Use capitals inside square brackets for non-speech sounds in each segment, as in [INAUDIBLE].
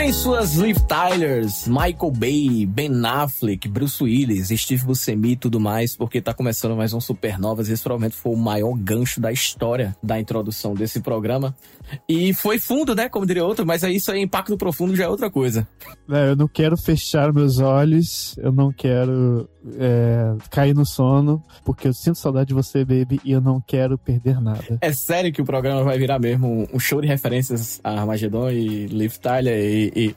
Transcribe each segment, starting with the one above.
Segurem suas Liv Tylers, Michael Bay, Ben Affleck, Bruce Willis, Steve Buscemi e tudo mais, porque tá começando mais um Supernovas. Esse provavelmente foi o maior gancho da história da introdução desse programa. E foi fundo, né? Como diria outro, mas aí isso aí, impacto profundo já é outra coisa. É, eu não quero fechar meus olhos, eu não quero é, cair no sono, porque eu sinto saudade de você, baby, e eu não quero perder nada. É sério que o programa vai virar mesmo um show de referências a Armageddon e Liv Tyler e,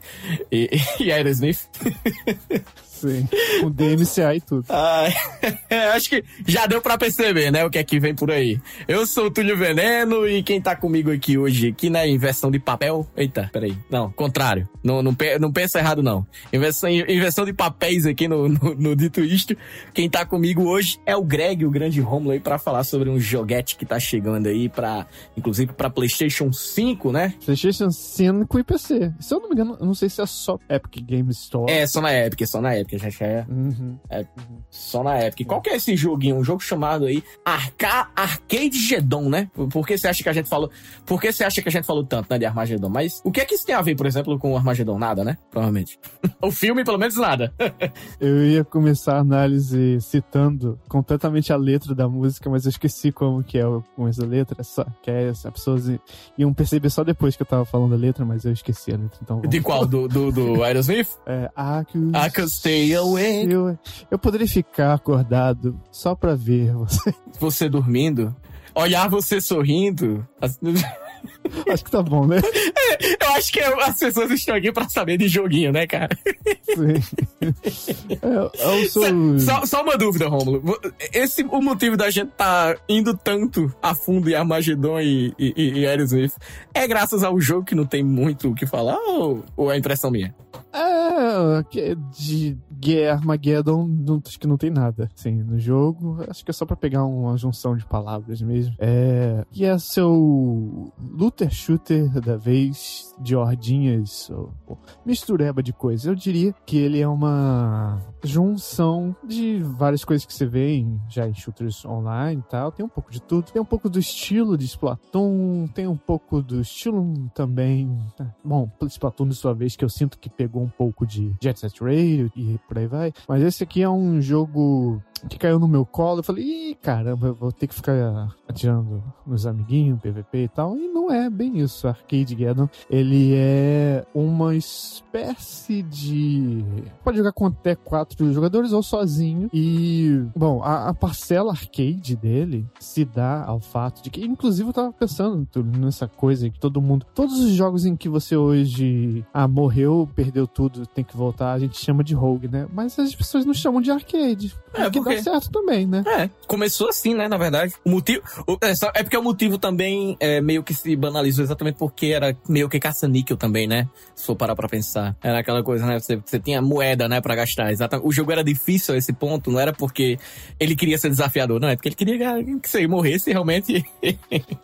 e, e, [LAUGHS] e Aerosmith? [LAUGHS] Sim, com DMCA e tudo. Ah, [LAUGHS] acho que já deu pra perceber, né, o que é que vem por aí. Eu sou o Túlio Veneno e quem tá comigo aqui hoje, aqui na inversão de papel... Eita, peraí. Não, contrário. Não, não, não pensa errado, não. Inversão, inversão de papéis aqui no, no, no, Dito Isto. Quem tá comigo hoje é o Greg, o grande Romulo aí, pra falar sobre um joguete que tá chegando aí pra... Inclusive pra Playstation 5, né? Playstation 5 e PC. Se eu não me engano, eu não sei se é só Epic Game Store. É, só na Epic, só na Epic que já é, uhum. é só na época. qual que é esse joguinho? Um jogo chamado aí Arca Arcade Gedon, né? Por que você acha que a gente falou? Por que você acha que a gente falou tanto, né, de Armagedon? Mas o que é que isso tem a ver, por exemplo, com o Armagedon? Nada, né? Provavelmente. [LAUGHS] o filme, pelo menos, nada. [LAUGHS] eu ia começar a análise citando completamente a letra da música, mas eu esqueci como que é com essa letra. Só, que é essa, pessoas iam perceber só depois que eu tava falando a letra, mas eu esqueci a letra. Então, De qual? Do, do, do Aerosmith? [LAUGHS] É, I could stay. Eu, eu poderia ficar acordado só pra ver você. Você dormindo? Olhar você sorrindo? Acho que tá bom, né? É, eu acho que as pessoas estão aqui pra saber de joguinho, né, cara? Sim. É, eu sou... só, só, uma dúvida, Romulo. Esse, o motivo da gente tá indo tanto a fundo em Armageddon e, e, e Aerosmith é graças ao jogo que não tem muito o que falar ou, ou é impressão minha? É, de Guerra Armageddon, não, acho que não tem nada, assim, no jogo. Acho que é só pra pegar uma junção de palavras mesmo. É, e é seu looter shooter da vez, de ordinhas, ou, ou, mistureba de coisas. Eu diria que ele é uma junção de várias coisas que você vê em, já em shooters online e tal. Tem um pouco de tudo. Tem um pouco do estilo de Splatoon, tem um pouco do estilo também. Né, bom, Splatoon de sua vez, que eu sinto que pegou um pouco de Jet Set Radio e por aí vai. Mas esse aqui é um jogo que caiu no meu colo. Eu falei, ih, caramba, eu vou ter que ficar atirando nos amiguinhos, PVP e tal. E não é bem isso. Arcade Geddon, ele é uma espécie de. Pode jogar com até quatro jogadores ou sozinho. E, bom, a, a parcela arcade dele se dá ao fato de que, inclusive, eu tava pensando nessa coisa que todo mundo. Todos os jogos em que você hoje ah, morreu, perdeu tudo, tem que voltar, a gente chama de rogue, né? Mas as pessoas não chamam de arcade. É, porque dá certo também, né? É, começou assim, né, na verdade. O motivo. É, é porque o motivo também é, meio que se banalizou exatamente porque era meio que caça-níquel também, né? Se for parar pra pensar. Era aquela coisa, né? Você, você tinha moeda, né, pra gastar. Exatamente. O jogo era difícil a esse ponto, não era porque ele queria ser desafiador, não. É porque ele queria que você morresse realmente [LAUGHS]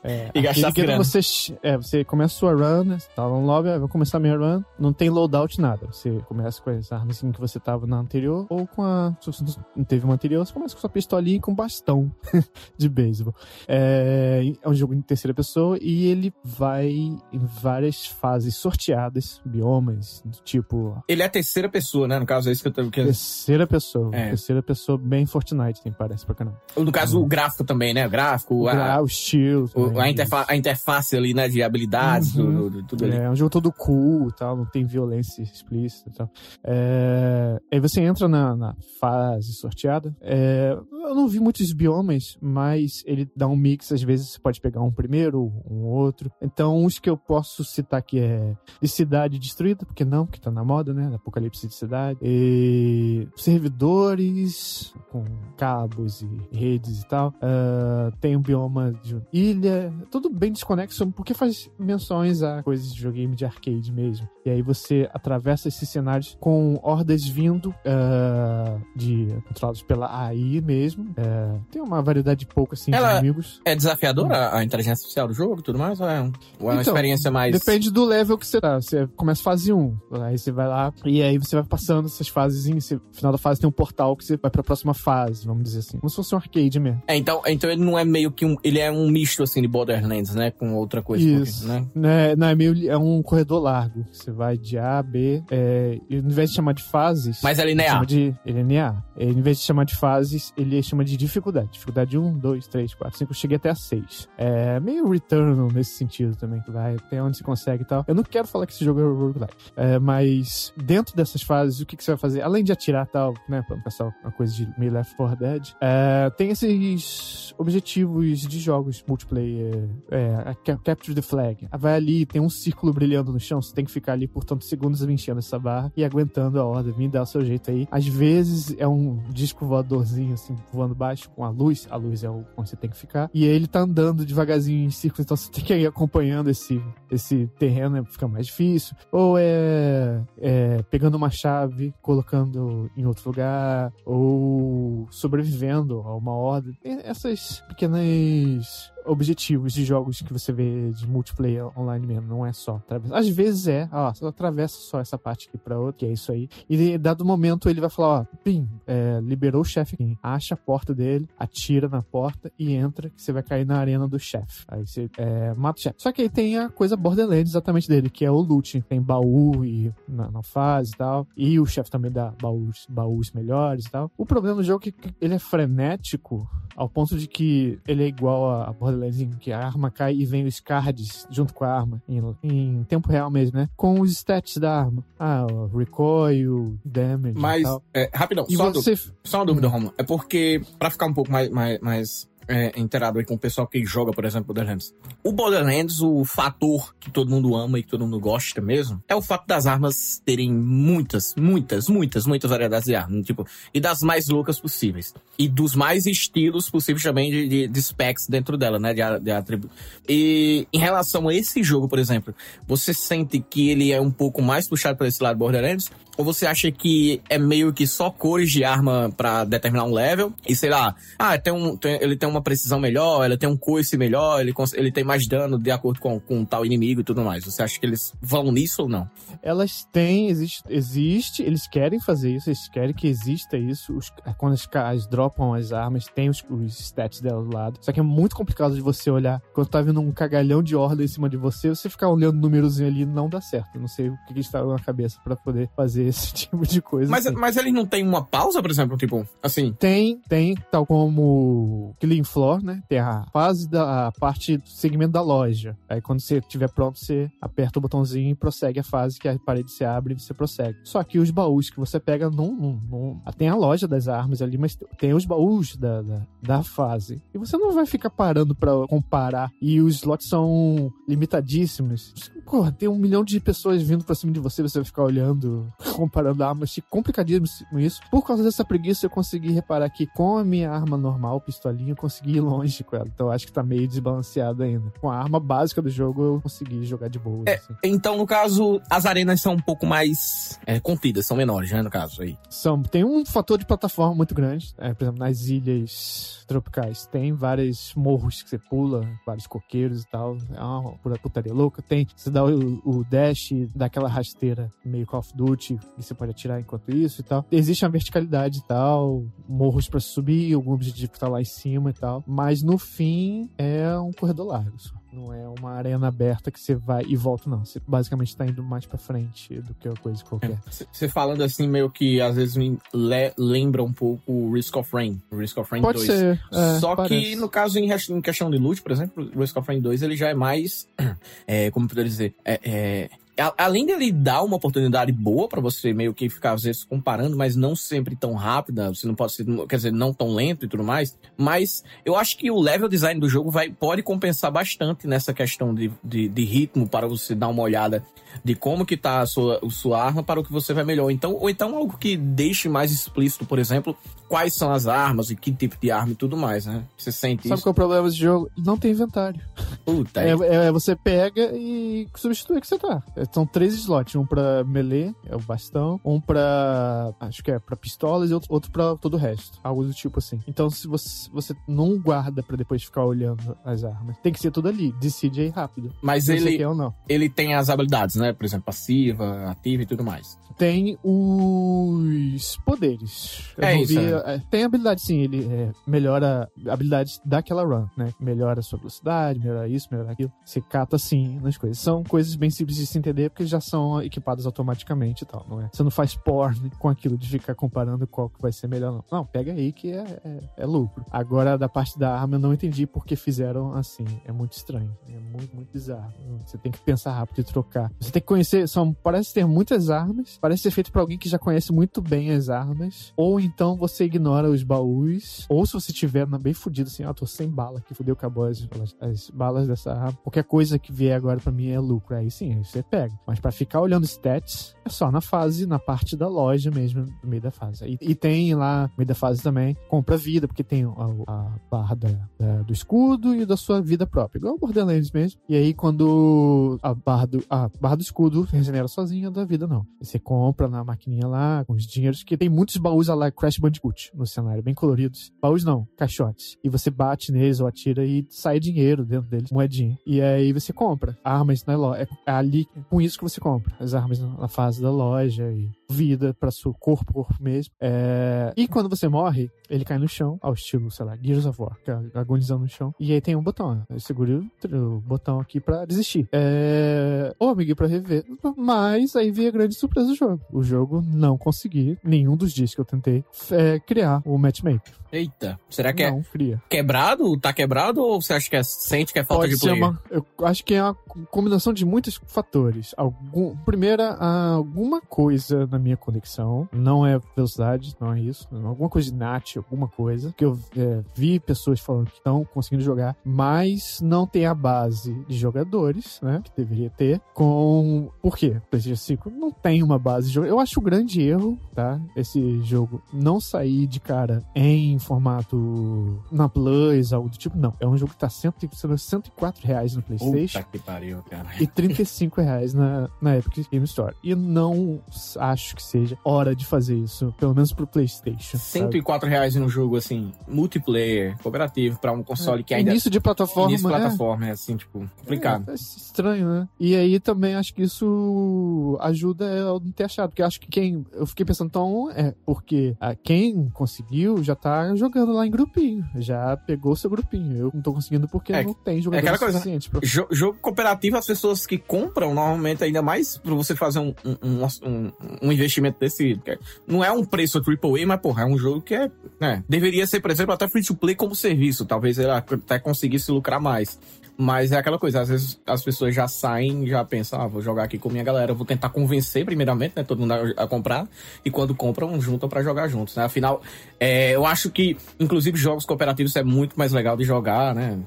é, e gastasse grana. Você, é, você começa a sua run, né? Você tá no lobby, vou começar a minha run. Não tem loadout, nada. Você começa com as armas assim, que você tava na anterior ou com a. Se você não teve uma anterior, você começa com sua pistolinha e com bastão [LAUGHS] de beisebol. É, é um jogo em terceira pessoa e ele vai em várias fases sorteadas, biomas, do tipo. Ele é a terceira pessoa, né? No caso, é isso que eu tô querendo. Terceira pessoa. É. Terceira pessoa bem Fortnite, tem parece pra caramba. No caso, o gráfico também, né? O gráfico, o, a, o estilo. O, a, interfa a, interface ali, né? De habilidades, uhum. do, do, tudo ali. É, é um jogo todo cool e tal, não tem violência explícita e tal. É, aí você entra na, na fase sorteada. É, eu não vi muitos biomas, mas ele dá um mix. Às vezes você pode pegar um primeiro, um outro. Então, os que eu posso citar aqui é de cidade destruída, porque não, que tá na moda, né? Apocalipse de cidade. E servidores com cabos e redes e tal. Uh, tem um bioma de ilha. Tudo bem desconexo, porque faz menções a coisas de videogame de arcade mesmo. E aí você atravessa esses cenários com hordas vindo uh, de controlados pela AI mesmo. É, tem uma variedade pouco assim Ela de inimigos. É desafiadora a inteligência artificial do jogo e tudo mais? Ou é é, ou é uma Então, experiência mais. Depende do level que você tá. Você começa fase 1, aí você vai lá e aí você vai passando essas fases. e No final da fase tem um portal que você vai pra próxima fase, vamos dizer assim. Como se fosse um arcade mesmo. É, então, então ele não é meio que um. Ele é um misto assim de Borderlands, né? Com outra coisa. Isso. Porque, né? Né, não, é meio. É um corredor largo. Você vai de A a B. É, e ao invés de chamar de fases. Mas é linear. Chama de, ele é linear. Ele, em vez de chamar de fases, ele chama de dificuldade. Dificuldade 1, 2, 3, 4, 5. Eu cheguei até a 6. É meio Returnal nesse sentido também, que vai até onde você consegue e tal. Eu não quero falar que esse jogo é roguelike. É, mas dentro dessas fases, o que, que você vai fazer? Além de atirar e tal, né? Pra não passar uma coisa de meio Left 4 Dead. é, tem esses objetivos de jogos multiplayer. É, ca- Capture the Flag. Vai ali, tem um círculo brilhando no chão. Você tem que ficar ali por tantos segundos enchendo essa barra e aguentando a ordem. Vim dar o seu jeito aí. Às vezes é um disco voadorzinho, assim, voando baixo com a luz. A luz é onde você tem que ficar. E ele tá andando devagarzinho em círculos, então você tem que ir acompanhando esse, esse terreno, né? Fica mais difícil. Ou é, é pegando uma chave, colocando em outro lugar, ou sobrevivendo a uma ordem. Essas pequenas objetivos de jogos que você vê de multiplayer online mesmo, não é só atravessar. Às vezes é, ó, você atravessa só essa parte aqui pra outra, que é isso aí. E dado momento ele vai falar, ó, pim, é, liberou o chefe aqui. Acha a porta dele, atira na porta e entra, que você vai cair na arena do chefe. Aí você é, mata o chefe. Só que aí tem a coisa Borderlands exatamente dele, que é o loot. Tem baú e na, na fase e tal. E o chefe também dá baús, baús melhores e tal. O problema do jogo é que ele é frenético ao ponto de que ele é igual a Borderlands, em que a arma cai e vem os cards junto com a arma, em, em tempo real mesmo, né? Com os stats da arma. Ah, o recoil, damage e Mas, tal. é, rapidão, E só, uma você... dúvida, só uma dúvida, Romulo. É porque, pra ficar um pouco mais, mais, mais é, inteirado aí com o pessoal que joga, por exemplo, Borderlands. O Borderlands, o fator que todo mundo ama e que todo mundo gosta mesmo, é o fato das armas terem muitas, muitas, muitas, muitas variedades de armas. Tipo, e das mais loucas possíveis. E dos mais estilos possíveis também de, de, de specs dentro dela, né? De, de atributos. E em relação a esse jogo, por exemplo, você sente que ele é um pouco mais puxado para esse lado Borderlands? Ou você acha que é meio que só cores de arma pra determinar um level? E sei lá, ah, tem um, tem- ele tem uma precisão melhor, ele tem um coice melhor, ele, ele tem mais dano de acordo com, com tal inimigo e tudo mais. Você acha que eles vão nisso ou não? Elas têm, existe, existe, eles querem fazer isso, eles querem que exista isso. Os- quando as caras dropam as armas, tem os, os stats dela do lado. Só que é muito complicado de você olhar. Quando tá vindo um cagalhão de horda em cima de você, você ficar olhando o númerozinho ali não dá certo. Eu não sei o que que está na cabeça pra poder fazer [LAUGHS] esse tipo de coisa. Mas, assim. mas eles não têm uma pausa, por exemplo, tipo, assim. Tem, tem, tal como Killing Floor, né? Tem a fase da a parte do segmento da loja. Aí quando você estiver pronto, você aperta o botãozinho e prossegue a fase que a parede se abre e você prossegue. Só que os baús que você pega não, não, tem a loja das armas ali, mas tem os baús da, da, da fase. E você não vai ficar parando pra comparar. E os slots são limitadíssimos. Porra, tem um milhão de pessoas vindo pra cima de você, você vai ficar olhando, [LAUGHS] comparando armas. Fica complicadíssimo isso. Por causa dessa preguiça, eu consegui reparar que com a minha arma normal, pistolinha, eu consegui ir longe com ela. Então eu acho que tá meio desbalanceado ainda. Com a arma básica do jogo, eu consegui jogar de boa. É. assim. Então, no caso, as arenas são um pouco mais é, contidas, são menores, né? No caso aí. São, tem um fator de plataforma muito grande. É, por exemplo, nas ilhas tropicais tem vários morros que você pula, vários coqueiros e tal. É uma putaria louca. Tem, você o, o dash, dá aquela rasteira meio Call of Duty, e você pode atirar enquanto isso e tal. Existe uma verticalidade e tal, morros pra subir, algum objetivo tá lá em cima e tal. Mas no fim é um corredor largo só. Não é uma arena aberta que você vai e volta, não. Você basicamente tá indo mais pra frente do que uma coisa qualquer. Você falando assim, meio que às vezes me le- lembra um pouco o Risk of Rain. Risk of Rain Pode 2. ser. é, Só parece. que, no caso, em, em questão de loot, por exemplo, o Risk of Rain 2, ele já é mais. [CLEARS THROAT] É, como poderia dizer? É, é, além dele dar uma oportunidade boa pra você meio que ficar, às vezes, comparando, mas não sempre tão rápida, você não pode ser, quer dizer, não tão lento e tudo mais. Mas eu acho que o level design do jogo vai, pode compensar bastante nessa questão de, de, de ritmo para você dar uma olhada de como que tá a sua, a sua arma para o que você vai melhor. Então, ou então algo que deixe mais explícito, por exemplo, quais são as armas e que tipo de arma e tudo mais, né? Você sente Sabe isso. qual é o problema desse jogo? Não tem inventário. Puta, É, é- você pega e substitui o que você tá. É, São três slots, um pra melee, é o bastão, um pra. acho que é pra pistolas e outro, outro pra todo o resto. Algo do tipo assim. Então, se você, você não guarda pra depois ficar olhando as armas, tem que ser tudo ali. Decide aí rápido. Mas ele, quer ou não. ele tem as habilidades, né? Por exemplo, passiva, ativa e tudo mais. Tem os poderes. Eu É isso, vi- é, Tem habilidade, sim. Ele é, melhora habilidades daquela run, né? Melhora a sua velocidade, melhora isso, melhora aquilo. Você cata, sim, nas coisas. São coisas bem simples de se entender, porque já são equipadas automaticamente e tal, não é? Você não faz porn com aquilo de ficar comparando qual que vai ser melhor, não. Não, pega aí que é, é, é lucro. Agora, da parte da arma, eu não entendi porque fizeram assim. É muito estranho. É muito, muito bizarro. Você tem que pensar rápido e trocar. Você tem que conhecer. São, parece ter muitas armas. Parece ser feito pra alguém que já conhece muito bem as armas. Ou então você ignora os baús. Ou se você tiver bem fudido, assim, ah, tô sem bala aqui, fudeu, acabou as, as, as balas dessa arma. Qualquer coisa que vier agora pra mim é lucro. Aí sim, aí você pega. Mas pra ficar olhando stats, é só na fase, na parte da loja mesmo, no meio da fase. E, e tem lá, no meio da fase também, compra vida, porque tem a, a barra da- da- do escudo e da sua vida própria. Igual o Borderlands mesmo. E aí, quando a barra do, a barra do escudo regenera sozinha, da vida não. Você compra na maquininha lá, com os dinheiros, que tem muitos baús lá Crash Bandicoot no cenário, bem coloridos. Baús não, caixotes. E você bate neles ou atira e sai dinheiro dentro deles, moedinha. E aí você compra armas na loja. É ali com isso que você compra. As armas na fase da loja e vida para seu corpo, corpo mesmo. É, E quando você morre, ele cai no chão, ao estilo, sei lá, Gears of War, que é agonizando no chão. E aí tem um botão. Eu segurei o, botão aqui pra desistir. É... Ou amiguei pra rever. Mas aí veio a grande surpresa do jogo. O jogo não consegui, nenhum dos dias que eu tentei, é, criar o matchmaker. Eita, será que é não, cria. quebrado? Tá quebrado ou você acha que é, sente que é falta Pode de player? uma. Eu acho que é uma combinação de muitos fatores. Algum, primeira, alguma coisa na minha conexão. Não é velocidade, não é isso. Alguma coisa de NAT, alguma coisa. Que eu é, vi pessoas falando que estão conseguindo jogar, mas não tem a base de jogadores, né? Que deveria ter. Com. Por quê? PlayStation 5 não tem uma base de jogadores. Eu acho um grande erro, tá? Esse jogo não sair de cara em formato na Plus, algo do tipo. Não. É um jogo que tá 100, sendo 104 reais no PlayStation Puta que pariu, cara. e 35 reais na, na Epic Game Store. E não acho que seja hora de fazer isso, pelo menos pro PlayStation. sabe? 104 reais em um jogo, assim, multiplayer, cooperativo, pra um console que ainda... Início de plataforma. Início de é. plataforma, é assim, tipo, complicado. É, é estranho, né? E aí também acho que isso ajuda eu não ter achado. Porque acho que quem. Eu fiquei pensando, então, é porque ah, quem conseguiu já tá jogando lá em grupinho. Já pegou seu grupinho. Eu não tô conseguindo porque É, não tem jogador aquela coisa, suficiente pra Jo- jogo cooperativo, as pessoas que compram, normalmente, ainda mais pra você fazer um, um, um, um- um investimento desse. que Não é um preço AAA, mas, porra, é um jogo que é. né, deveria ser, por exemplo, até free to play como serviço. Talvez ele até conseguisse lucrar mais. Mas é aquela coisa, às vezes as pessoas já saem, já pensam, ah, vou jogar aqui com minha galera, vou tentar convencer primeiramente, né, todo mundo a, a comprar, e quando compram, juntam pra jogar juntos, né? Afinal, é, eu acho que, inclusive, jogos cooperativos é muito mais legal de jogar, né,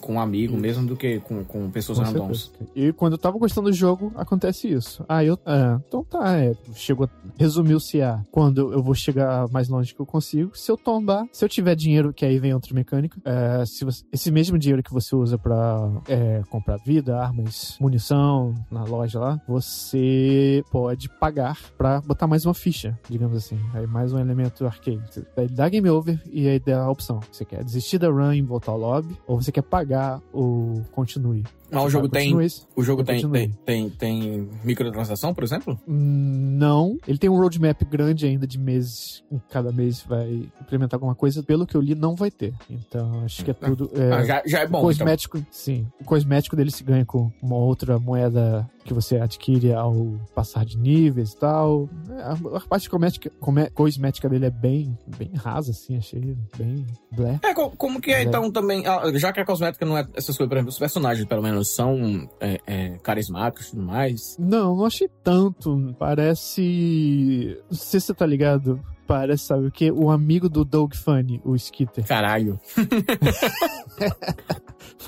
com um amigo mesmo do que com, com pessoas Com randoms. E quando eu tava gostando do jogo, acontece isso. Ah, eu. É, então tá, é. Chegou. Resumiu-se a quando eu vou chegar mais longe que eu consigo. Se eu tombar, se eu tiver dinheiro, que aí vem outra mecânica. é, se você- esse mesmo dinheiro que você usa pra é, comprar vida, armas, munição na loja lá, você pode pagar pra botar mais uma ficha, digamos assim. Aí mais um elemento arcade. Daí dá game over e aí dá a opção. Você quer desistir da run e voltar ao lobby, ou você quer pagar o continue. Mas o Você jogo tem, continue, o jogo tem, tem, tem, tem microtransação, por exemplo? Hum, Não. Ele tem um roadmap grande ainda de meses. Cada mês vai implementar alguma coisa. Pelo que eu li, não vai ter. Então, acho que é tudo. É, Ah, já, já é o bom, então. cosmético, sim. O cosmético dele se ganha com uma outra moeda que você adquire ao passar de níveis e tal. A, a parte cosmética, cosmética dele é bem, bem rasa, assim, achei bem blé. É, co- como que é, É. então, também, ah, já que a cosmética não é essas coisas, por exemplo, os personagens, pelo menos, são é, é, carismáticos e tudo mais. Não, não achei tanto. Parece. Não sei se você tá ligado. Parece, sabe o que? O amigo do Doug Funny, o Skitter. Caralho. [LAUGHS]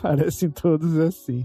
Parecem todos assim.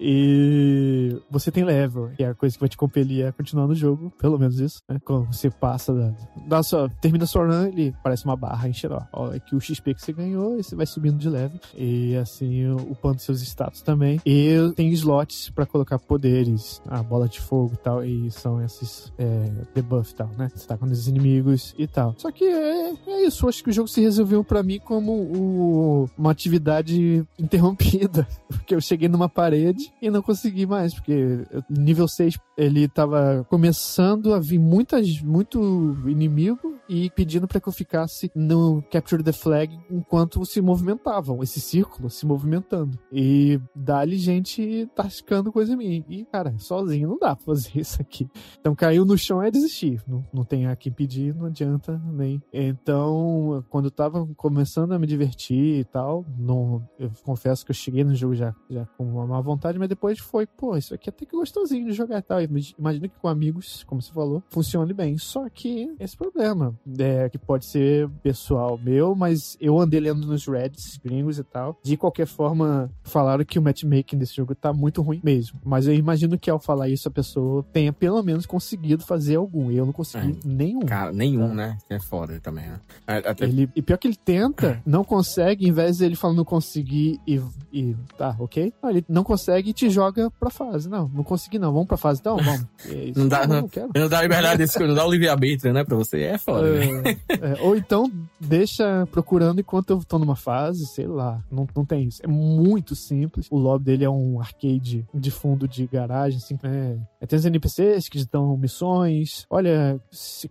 E você tem level, que é a coisa que vai te compelir a continuar no jogo, pelo menos isso, né? Quando você passa da, da sua, termina sua run, ele parece uma barra enchendo, ó, ó, aqui o XP que você ganhou, e você vai subindo de level. E assim, upando seus status também. E tem slots pra colocar poderes, a bola de fogo e tal, e são esses é, debuff e tal, né? Você tá com os inimigos e tal. Só que é, é isso, acho que o jogo se resolveu pra mim como o, uma atividade [LAUGHS] interrompida, porque eu cheguei numa parede e não consegui mais, porque nível 6 ele tava começando a vir muitas, muito inimigo e pedindo para que eu ficasse no Capture the Flag enquanto se movimentavam, esse círculo se movimentando. E dali gente tascando coisa em mim. E, cara, sozinho não dá pra fazer [LAUGHS] isso aqui. Então caiu no chão é desistir. Não, não tem a pedir, não adianta nem. Então, quando eu tava começando a me divertir e tal, não, eu confesso que eu cheguei no jogo já, já com uma má vontade, mas depois foi, pô, isso aqui é até que gostosinho de jogar e tal. Imagina que com amigos, como você falou, funcione bem. Só que esse problema, é, que pode ser pessoal meu, mas eu andei lendo nos Reddits gringos e tal. De qualquer forma, falaram que o matchmaking desse jogo tá muito ruim mesmo. Mas eu imagino que ao falar isso, a pessoa tenha pelo menos conseguido fazer algum. Eu não consegui é. nenhum. Cara, nenhum, tá? né? É foda também, né? Até... Ele, e pior que ele tenta, [LAUGHS] não consegue, em vez de ele falando não conseguir e, e tá, ok? Não, ele não consegue e te joga pra fase. Não, não consegui não. Vamos pra fase então? [LAUGHS] Vamos. É não dá, não, não, não, dá liberdade desse não dá o livre-arbítrio, né, pra você. É foda. É, é, ou então deixa procurando enquanto eu tô numa fase, sei lá. Não, não tem isso. É muito simples. O lobby dele é um arcade de fundo de garagem, assim. É, é, tem os NPCs que dão missões. Olha,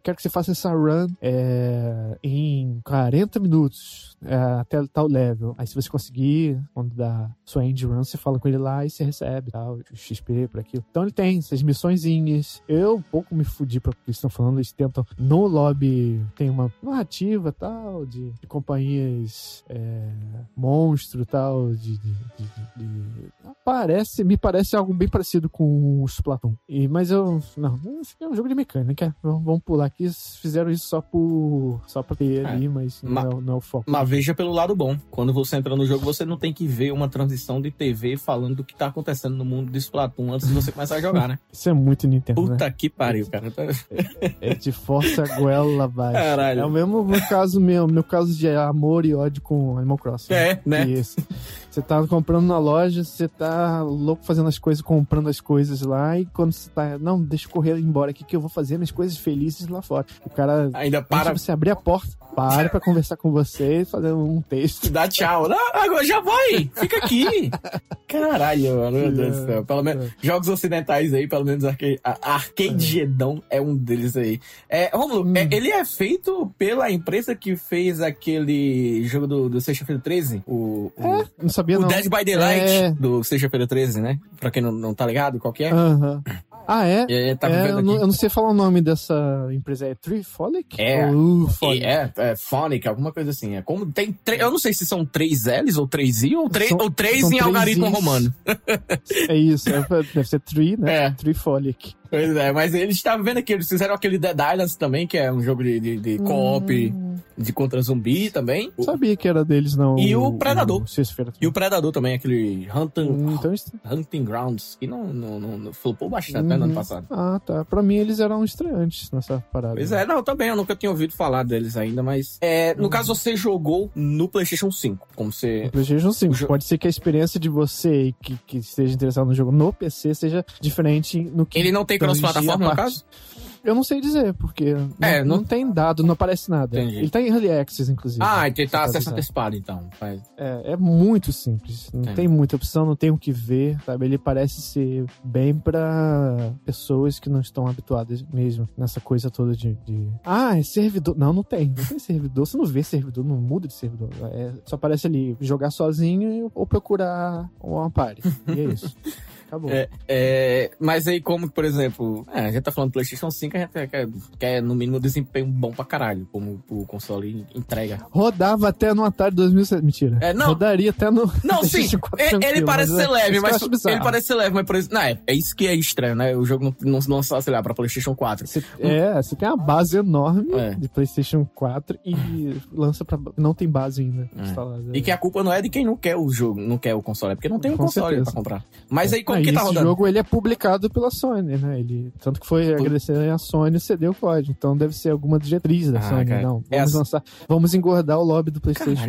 quero que você faça essa run é, em 40 minutos é, até tal level. Aí se você conseguir, quando dá sua end run, você fala com ele lá e você recebe tal, XP por aquilo. Então ele tem essas missõezinhas. Eu um pouco me fudi pra que eles estão falando. Eles tentam no lobby tem uma narrativa tal de, de companhias é, monstro tal de, de, de, parece me parece algo bem parecido com o Splatoon. E mas eu não, é um jogo de mecânica. Vamos pular aqui. Fizeram isso só por só para ter é. ali, mas não, é, não é o foco. Mas veja pelo lado bom. Quando você entra no jogo, você não tem que ver uma transição de TV falando do que tá acontecendo no mundo de Splatoon antes de você começar a jogar, né? Isso é muito Nintendo. Puta né? que pariu, cara. É, de força goela abaixo. Caralho. É o mesmo meu caso meu, meu caso de amor e ódio com Animal Crossing. É, né? Isso. Você tá comprando na loja, você tá louco fazendo as coisas, comprando as coisas lá, e quando você tá, não, deixa eu correr embora aqui que eu vou fazer minhas coisas felizes lá fora. O cara, ainda para você abrir a porta, para pra conversar com você e fazer um texto. Dá tchau. Não, agora já vai, fica aqui. [LAUGHS] Caralho, mano, meu Deus do céu. Pelo menos, jogos ocidentais aí, pelo menos Arcade, Arcade Gedão é um deles aí. É, Romulo, hum. é, ele é feito pela empresa que fez aquele jogo do, do Sexta-feira 13? O, o... É, não sabia o não. Dead by Daylight é... do Sexta-feira 13, né? Pra quem não, não tá ligado, qual que é? Aham. Ah, é? é, tá é eu, não, eu, não, sei falar o nome dessa empresa. É Trifolic? É. Phonic? É, é Phonic, alguma coisa assim. É como tem Eu não sei se são três L's ou três I ou, três, são, ou três em algarismo romano. É isso, é, deve ser Tri, né? [LAUGHS] É. Trifolic. Pois é, mas eles estavam vendo aqui, eles fizeram aquele Dead Islands também, que é um jogo de, de, de co-op hum. de contra zumbi também. Sabia que era deles, não. E o, o Predador. O e o Predador também, aquele Hunting, hum, então, Hunting Grounds, que não, não, não, não flopou bastante, uhum. né, no ano uhum. passado. Ah, tá. Pra mim eles eram estreantes nessa parada. Pois é, não, também, eu nunca tinha ouvido falar deles ainda, mas. É, no uhum. caso, você jogou no PlayStation 5, como você. No PlayStation 5. Jo... Pode ser que a experiência de você que, que esteja interessado no jogo no PC seja diferente no que. Ele não tem cross-plataforma, no caso? Eu não sei dizer, porque é, não, não, tem dado, não aparece nada. Entendi. Ele tá em Early Access, inclusive. Ah, ele tá acesso antecipado, então. Faz. É, é muito simples. Não Entendi. tem muita opção, não tem o que ver, sabe? Ele parece ser bem pra pessoas que não estão habituadas mesmo nessa coisa toda de... de... Ah, é servidor. Não, não tem. Não tem servidor. Você não vê servidor, não muda de servidor. É, só aparece ali jogar sozinho ou procurar uma party. E é isso. [LAUGHS] acabou. É, é, mas aí, como, por exemplo, é, a gente tá falando do PlayStation 5, a gente quer, quer no mínimo desempenho bom pra caralho, como o console entrega. Rodava até no Atari 2007. Mentira. É, não. Rodaria até no. Não, sim, PlayStation 4 ele, parece mas ser é- leve, mas ele parece ser leve, mas por exemplo, não, é, é isso que é estranho, né? O jogo não, não, lançou, sei lá, pra PlayStation 4. Você, é, você tem uma base enorme É. de PlayStation 4 e lança pra. Não tem base ainda É. instalada. E que a culpa não é de quem não quer o jogo, não quer o console, é porque não tem um Com console certeza. pra comprar. Mas aí como que e tá esse rodando? jogo ele é publicado pela Sony, né? Ele, tanto que foi agradecer a Sony cedeu o código. Então deve ser alguma diretriz da Ah, Sony. cara. Não, É vamos assim- lançar. Vamos engordar o lobby do PlayStation.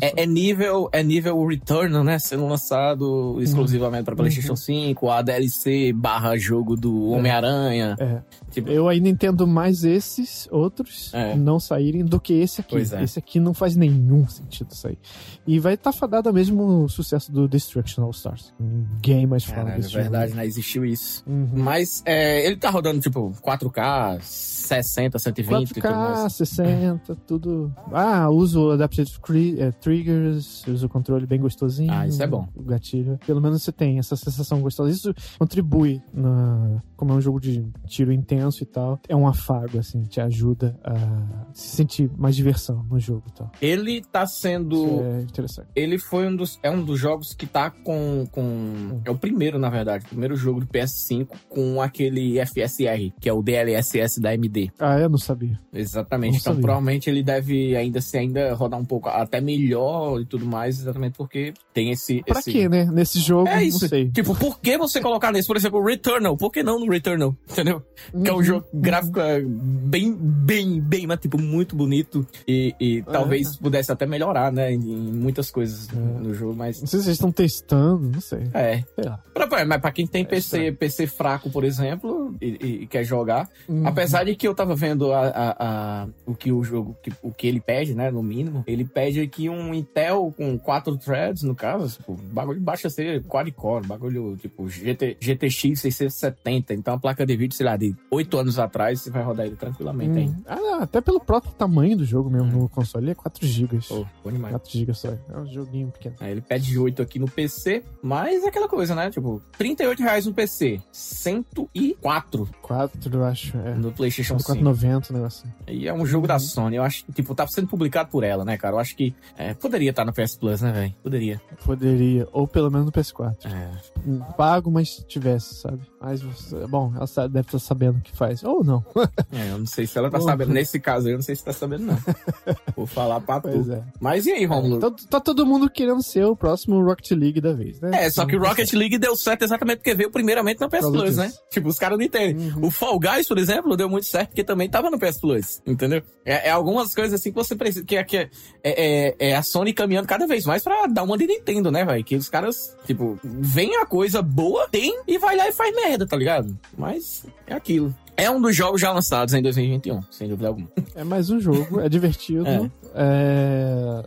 É, é nível, é nível Returnal, né? Sendo lançado exclusivamente pra PlayStation 5, a DLC barra jogo do Homem-Aranha. É. Tipo- Eu ainda entendo mais esses outros É. não saírem do que esse aqui. É. Esse aqui não faz nenhum sentido sair. E vai estar fadado ao mesmo sucesso do Destruction All Stars. Ninguém mais fala É verdade, né? Existiu isso. Uhum. Mas é, ele tá rodando, tipo, 4K, 60, 120 e tudo 4K, mais. 60, tudo. Ah, uso Adaptive cri- eh, Triggers, uso o controle bem gostosinho. Ah, isso é bom. O gatilho. Pelo menos você tem essa sensação gostosa. Isso contribui na. Como é um jogo de tiro intenso e tal. É um afago, assim, te ajuda a se sentir mais diversão no jogo e tal. Ele tá Isso sendo. é interessante. Ele foi um dos. É um dos jogos que tá com. com é o primeiro, na verdade. O primeiro jogo do PS5 com aquele FSR, que é o DLSS da AMD. Ah, eu não sabia. Exatamente. Não então, sabia. provavelmente ele deve ainda se ainda rodar um pouco até melhor e tudo mais, exatamente porque tem esse. Pra esse... quê, né? Nesse jogo, É isso. não sei. Tipo, por que você colocar nesse, por exemplo, o Returnal? Por que não no Returnal? Entendeu? Que é um Uhum. jogo gráfico é, bem, bem, bem, mas tipo, muito bonito. E, e talvez pudesse até melhorar, né? Em, muitas coisas É. no jogo, mas. Não sei se vocês estão testando, não sei. É. Sei lá. Pra- pra- mas pra quem tem É PC, estranho. PC fraco, por exemplo, e, e- quer jogar, Uhum. Apesar de que eu tava vendo a, a- a- o que o jogo, que- o que ele pede, né, no mínimo, ele pede aqui um Intel com quatro threads, no caso, tipo, bagulho baixa ser quad-core, bagulho tipo GT, GTX 670, então a placa de vídeo, sei lá, de 8 anos atrás, você vai rodar ele tranquilamente aí. Hum. Ah, até pelo próprio tamanho do jogo mesmo no console, ele é 4 GB. Pô, bom demais. 4 GB só. É um joguinho pequeno. Aí ele pede 8 aqui no PC, mas é aquela coisa, né? Tipo, 38 reais no PC, 104 4, eu acho. É. no PlayStation 5. 4,90 o negócio. assim. E é um jogo da Sony. Eu acho que, tipo, tá sendo publicado por ela, né, cara? Eu acho que é, poderia estar no PS Plus, né, velho? Poderia. Poderia. Ou pelo menos no PS4. É. Pago, mas tivesse, sabe? Mas, bom, ela deve estar sabendo o que faz. Ou não. [LAUGHS] É, eu não sei se ela tá Bom. sabendo. Nesse caso aí, eu não sei se tá sabendo, não. [LAUGHS] Vou falar pra Pois tu. é. Mas e aí, Romulo? Tá, tá todo mundo querendo ser o próximo Rocket League da vez, né? É, só que o Rocket League deu certo exatamente porque veio primeiramente no PS Plus, né? Tipo, os caras não entendem. Uhum. O Fall Guys, por exemplo, deu muito certo porque também tava no PS Plus, entendeu? É, é algumas coisas assim que você precisa. Que, é- que é, é, é a Sony caminhando cada vez mais pra dar uma de Nintendo, né, velho? Que os caras, tipo, vem a coisa boa, tem e vai lá e faz merda, tá ligado? Mas é aquilo. É um dos jogos já lançados em 2021, sem dúvida alguma. É mais um jogo, é divertido. É. É,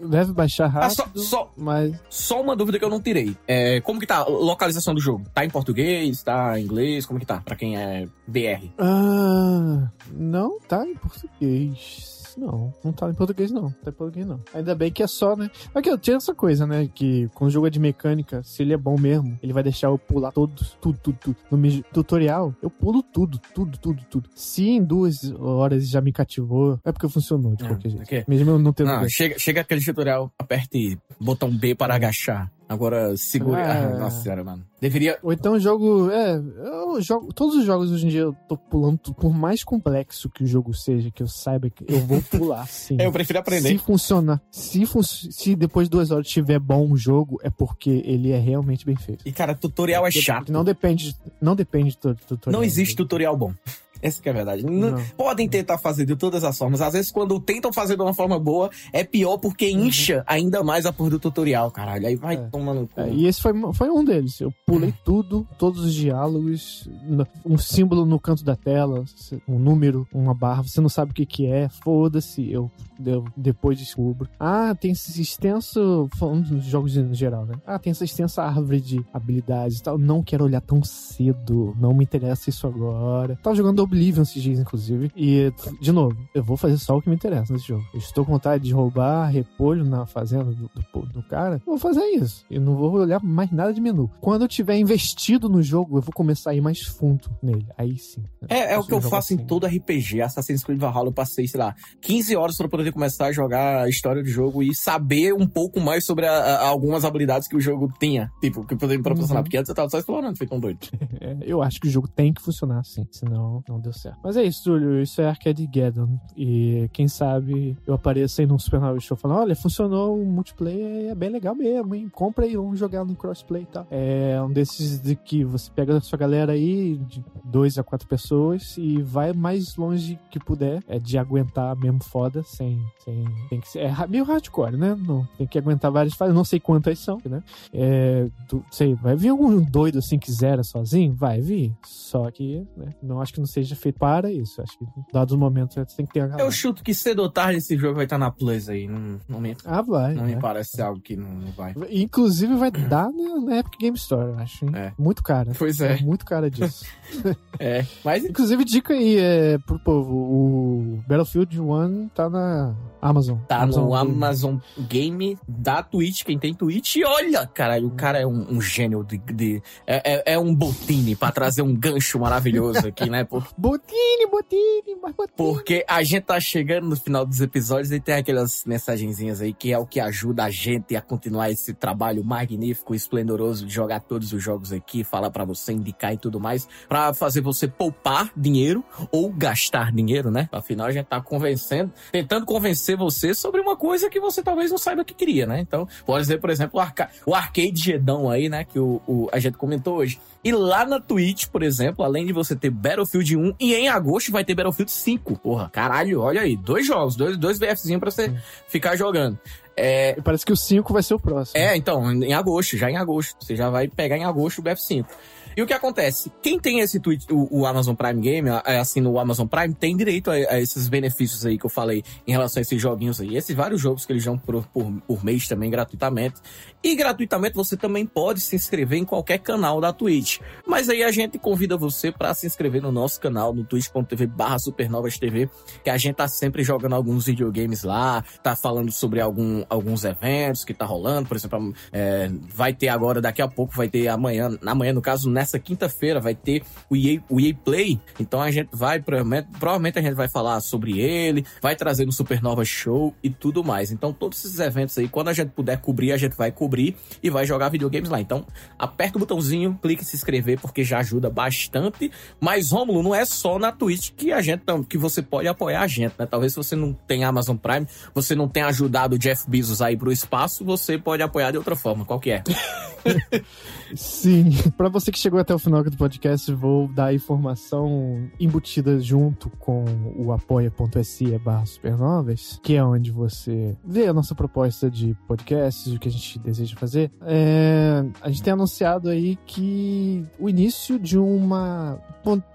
Deve baixar Ah, rápido, só, só, mas Só uma dúvida que eu não tirei. É, como que tá a localização do jogo? Tá em português? Tá em inglês? Como que tá? Pra quem é BR. Ah, não tá em português. Não, não tá em português, não. Tá em português, não. Ainda bem que é só, né? Aqui, eu tinha essa coisa, né? Que quando o jogo é de mecânica, se ele é bom mesmo, ele vai deixar eu pular todos, tudo, tudo, tudo. No tutorial, eu pulo tudo, tudo, tudo, tudo. Se em duas horas já me cativou, é porque funcionou de Ah, qualquer jeito. ok. Mesmo eu não tendo. Não, chega, chega aquele tutorial, aperte botão B para agachar. Agora segure. É. Ah, [LAUGHS] nossa senhora, mano. Deveria. Ou então o jogo. É, eu jogo. Todos os jogos hoje em dia eu tô pulando. Por mais complexo que o jogo seja, que eu saiba que eu vou pular, [LAUGHS] sim. Eu prefiro aprender. Se funcionar, se, fun se depois de duas horas tiver bom o jogo, é porque ele é realmente bem feito. E, cara, tutorial é Porque chato. Não depende, não depende do tutorial. Não existe tutorial bom. Essa que é a verdade. Não. Podem tentar fazer de todas as formas. Às vezes, quando tentam fazer de uma forma boa, é pior porque incha ainda mais a porra do tutorial, caralho. Aí vai Uhum. É. tomando. É, e esse foi, foi um deles. Eu pulei tudo, todos os diálogos, um símbolo no canto da tela, um número, uma barra, você não sabe o que que é, foda-se, eu, eu depois descubro. Ah, tem esse extenso, falando dos jogos em geral, né? Ah, tem essa extensa árvore de habilidades e tal. Não quero olhar tão cedo, não me interessa isso agora. Tava jogando Oblivion esses dias, inclusive. E, de novo, eu vou fazer só o que me interessa nesse jogo. Eu estou com vontade de roubar repolho na fazenda do, do, do cara. Vou fazer isso. Eu não vou olhar mais nada de menu. Quando eu tiver investido no jogo, eu vou começar a ir mais fundo nele. Aí sim. É, é o que eu faço assim. em todo RPG. Assassin's Creed Valhalla eu passei, sei lá, 15 horas para poder começar a jogar a história do jogo e saber um pouco mais sobre a, a, algumas habilidades que o jogo tinha. Tipo, que poderia me proporcionar. Uhum. Porque antes eu tava só explorando, feito um doido. [LAUGHS] É, eu acho que o jogo tem que funcionar assim, senão não deu certo. Mas é isso, Túlio. Isso é Arcade Geddon. E quem sabe eu apareço aí num Supernova Show falando: olha, funcionou o multiplayer, é bem legal mesmo, hein? Compra aí, vamos jogar no crossplay e tal. É um desses de que você pega a sua galera aí, de dois a quatro pessoas, e vai mais longe que puder. É de aguentar mesmo foda, sem. sem tem que ser, é meio hardcore, né? Não, tem que aguentar várias fases. Não sei quantas são, né? É, do- sei, vai vir algum doido assim que zera sozinho? Vai vir. Só que, né, não acho que não seja feito para isso. Acho que, dados os momentos, você tem que ter a galera. Eu chuto que cedo ou tarde esse jogo vai estar na Plus aí. Não, não me, Ah, vai. não me né? parece ser algo que não, não vai. Inclusive vai dar na, na Epic Game Store, eu acho. É. Muito cara. Pois é. Muito cara disso. [LAUGHS] É. Mas Inclusive, dica aí é, pro povo: o Battlefield 1 tá na Amazon. Tá no Game. Amazon Game da Twitch, quem tem Twitch. E olha, caralho, o cara é um, um gênio de. de- é, é- é um botine pra trazer um gancho maravilhoso aqui, né? Por- Botini, Botini, mais Botini. porque a gente tá chegando no final dos episódios e tem aquelas mensagenzinhas aí que é o que ajuda a gente a continuar esse trabalho magnífico, esplendoroso de jogar todos os jogos aqui, falar pra você, indicar e tudo mais, pra fazer você poupar dinheiro ou gastar dinheiro, né? Afinal, a gente tá convencendo, tentando convencer você sobre uma coisa que você talvez não saiba que queria, né? Então, pode ser, por exemplo, o, arca o Arcade Gedão aí, né? Que o, o- a gente comentou hoje. E lá na Twitch, por exemplo, além de você ter Battlefield 1, e em agosto vai ter Battlefield 5. Porra, caralho, olha aí. Dois jogos, dois, dois BFzinhos pra você ficar jogando. É, Parece que o 5 vai ser o próximo. é, então, em agosto, já em agosto. Você já vai pegar em agosto o BF5. E o que acontece? Quem tem esse tweet, o, o Amazon Prime Game, é, assim, no Amazon Prime, tem direito a, a esses benefícios aí que eu falei em relação a esses joguinhos aí. Esses vários jogos que eles dão por, por, por mês também, gratuitamente. E gratuitamente você também pode se inscrever em qualquer canal da Twitch. Mas aí a gente convida você para se inscrever no nosso canal, no twitch.tv barra supernovas TV, que a gente tá sempre jogando alguns videogames lá, tá falando sobre algum, alguns eventos que tá rolando, por exemplo, é, vai ter agora, daqui a pouco vai ter amanhã, amanhã no caso, nessa quinta-feira vai ter o EA, o EA Play, então a gente vai, provavelmente, a gente vai falar sobre ele, vai trazer no Supernova Show e tudo mais, então todos esses eventos aí, quando a gente puder cobrir, a gente vai cobrir e vai jogar videogames lá, então aperta o botãozinho, clique em se inscrever, porque já ajuda bastante, mas Rômulo, não é só na Twitch que a gente, que você pode apoiar a gente, né, talvez se você não tem Amazon Prime, você não tenha ajudado o Jeff Bezos aí pro espaço, você pode apoiar de outra forma, qual que é? [LAUGHS] Sim. Pra você que chegou até o final do podcast, vou dar informação embutida junto com o apoia.se barra supernovas, que é onde você vê a nossa proposta de podcasts, o que a gente deseja fazer. É, a gente tem anunciado aí que o início de uma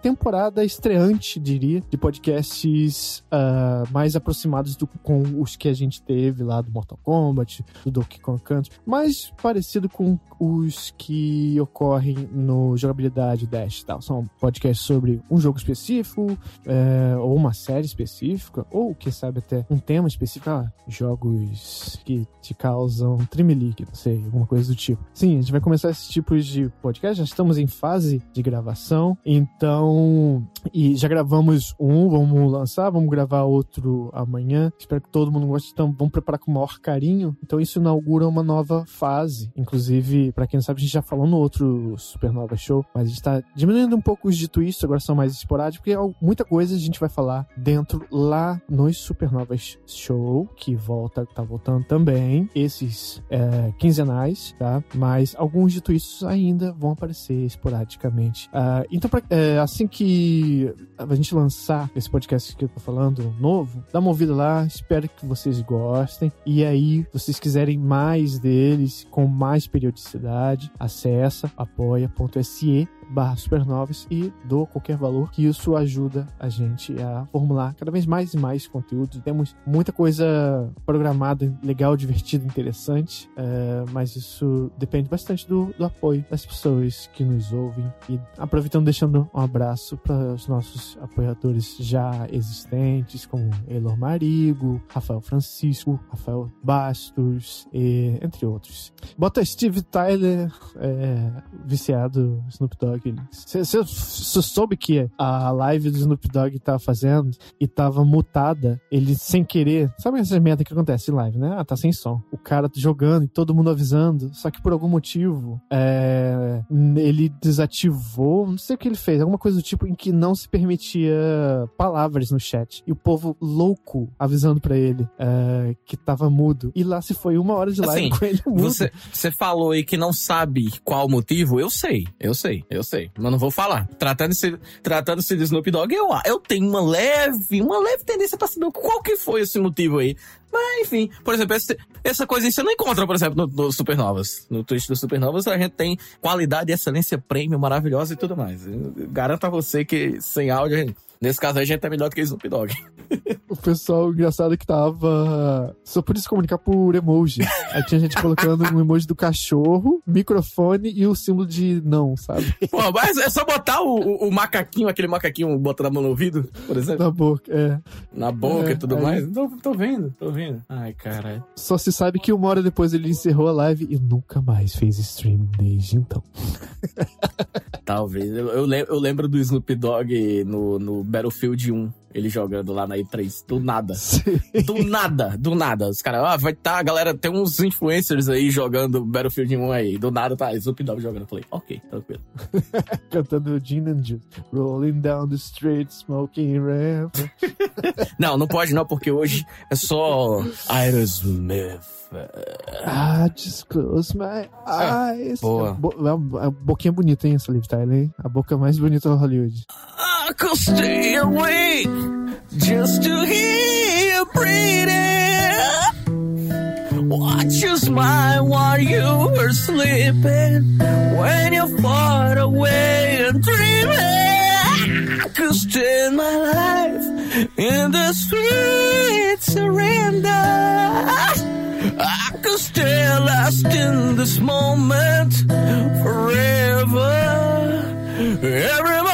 temporada estreante, diria, de podcasts ah, mais aproximados do, com os que a gente teve lá do Mortal Kombat, do Donkey Kong Country, mais parecido com os que ocorrem no Jogabilidade Dash e tal. São podcasts sobre um jogo específico, é, ou uma série específica, ou, quem sabe, até um tema específico. Ah, jogos que te causam tremelique, não sei, alguma coisa do tipo. Sim, a gente vai começar esses tipos de podcast, já estamos em fase de gravação, então... E já gravamos um, vamos lançar, vamos gravar outro amanhã. Espero que todo mundo goste, então vamos preparar com o maior carinho. Então isso inaugura uma nova fase. Inclusive, pra quem não sabe, a gente já falou no outro Supernova Show, mas a gente tá diminuindo um pouco os de twist, agora são mais esporádicos, porque al- muita coisa a gente vai falar dentro lá nos Supernovas Show, que volta, tá voltando também, esses é, quinzenais, tá? Mas alguns de twists ainda vão aparecer esporadicamente. Ah, então, pra- é, assim que a gente lançar esse podcast que eu tô falando, novo, dá uma ouvida lá, espero que vocês gostem. E aí, vocês quiserem mais deles, com mais periodicidade, acessa apoia.se Sĩ barra supernovas e dou qualquer valor, que isso ajuda a gente a formular cada vez mais e mais conteúdo. Temos muita coisa programada, legal, divertida, interessante, é, mas isso depende bastante do, do apoio das pessoas que nos ouvem. E aproveitando, deixando um abraço para os nossos apoiadores já existentes, como Elor Marigo, Rafael Francisco, Rafael Bastos, e, entre outros. Bota Steve Tyler, é, viciado Snoop Dogg. Você soube que a live do Snoop Dogg tava fazendo e tava mutada, ele sem querer. Sabe essa merda que acontece em live, né? Ah, tá sem som. O cara jogando e todo mundo avisando, só que por algum motivo é, ele desativou, não sei o que ele fez, alguma coisa do tipo em que não se permitia palavras no chat. E o povo louco avisando para ele é, que tava mudo. E lá se foi uma hora de live assim, com ele mudo. Você, você falou aí que não sabe qual o motivo, eu sei, eu sei, eu sei. Mas não vou falar. Tratando-se tratando de Snoop Dogg, eu, eu tenho uma leve, uma leve tendência pra saber qual que foi esse motivo aí. Mas, enfim, por exemplo, esse, essa coisa você não encontra, por exemplo, no, no, Supernovas. No Twitch do Supernovas a gente tem qualidade e excelência premium maravilhosa e tudo mais. Eu garanto a você que sem áudio, gente, nesse caso a gente é melhor do que Snoop Dogg. [LAUGHS] o pessoal engraçado que tava só podia se comunicar por emoji. Aí tinha gente colocando um emoji do cachorro, microfone e o símbolo de não, sabe? Pô, mas é só botar o, o, o macaquinho, aquele macaquinho, botar a mão no ouvido, por exemplo. Na boca, é. Na boca é, e tudo aí... mais. Tô, tô vendo, tô vendo. Ai, caralho. Só se sabe que uma hora depois ele encerrou a live e nunca mais fez stream desde então. [LAUGHS] Talvez. Eu, eu, eu lembro do Snoop Dogg no, no Battlefield 1 ele jogando lá na E3. Do nada. Sim. Do nada, do nada. Os caras, ah, vai tá, galera, tem uns influencers aí jogando Battlefield 1 aí. Do nada tá Snoop Dogg jogando. Eu falei, ok, tranquilo. [LAUGHS] Cantando Gin and Juice. Rolling down the street, smoking ramp. [LAUGHS] não, não pode não, porque hoje é só Aerosmith. Ah, just close my eyes. Boa. Bo a boquinha bonita, hein, essa Liv Tyler, hein? A boca mais bonita do Hollywood. I could stay awake just to hear you breathing. Watch you smile while you were sleeping. When you're far away and dreaming, I could spend my life in the sweet surrender. I could stay lost in this moment forever. Every